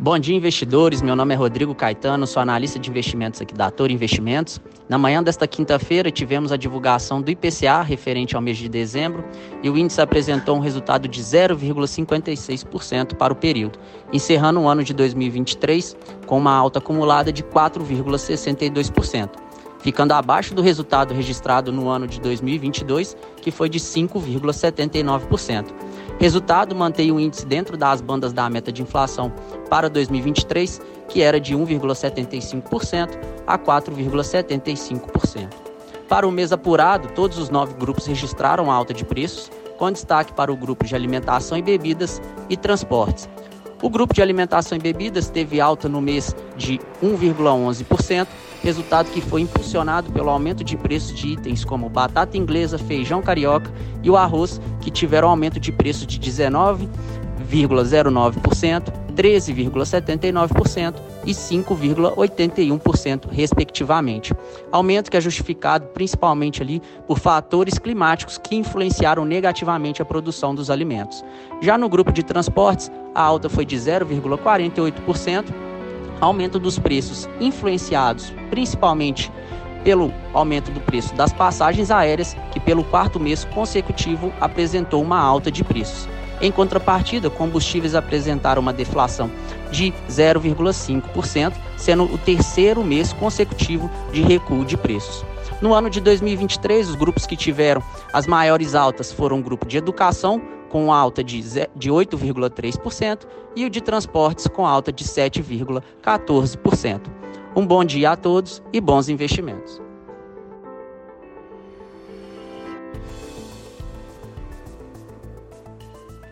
Bom dia, investidores. Meu nome é Rodrigo Caetano, sou analista de investimentos aqui da Toro Investimentos. Na manhã desta quinta-feira, tivemos a divulgação do IPCA referente ao mês de dezembro e o índice apresentou um resultado de 0,56% para o período, encerrando o ano de 2023 com uma alta acumulada de 4,62%, ficando abaixo do resultado registrado no ano de 2022, que foi de 5,79%. Resultado mantém o índice dentro das bandas da meta de inflação para 2023, que era de 1,75% a 4,75%. Para o mês apurado, todos os nove grupos registraram alta de preços, com destaque para o grupo de alimentação e bebidas e transportes. O grupo de alimentação e bebidas teve alta no mês de 1,11%, resultado que foi impulsionado pelo aumento de preços de itens como batata inglesa, feijão carioca e o arroz, que tiveram aumento de preço de 19,09%, 13,79% e 5,81%, respectivamente. Aumento que é justificado principalmente ali por fatores climáticos que influenciaram negativamente a produção dos alimentos. Já no grupo de transportes, a alta foi de 0,48%, aumento dos preços influenciados principalmente pelo aumento do preço das passagens aéreas, que pelo quarto mês consecutivo apresentou uma alta de preços. Em contrapartida, combustíveis apresentaram uma deflação de 0,5%, sendo o terceiro mês consecutivo de recuo de preços. No ano de 2023, os grupos que tiveram as maiores altas foram o grupo de educação, com alta de 8,3%, e o de transportes, com alta de 7,14%. Um bom dia a todos e bons investimentos.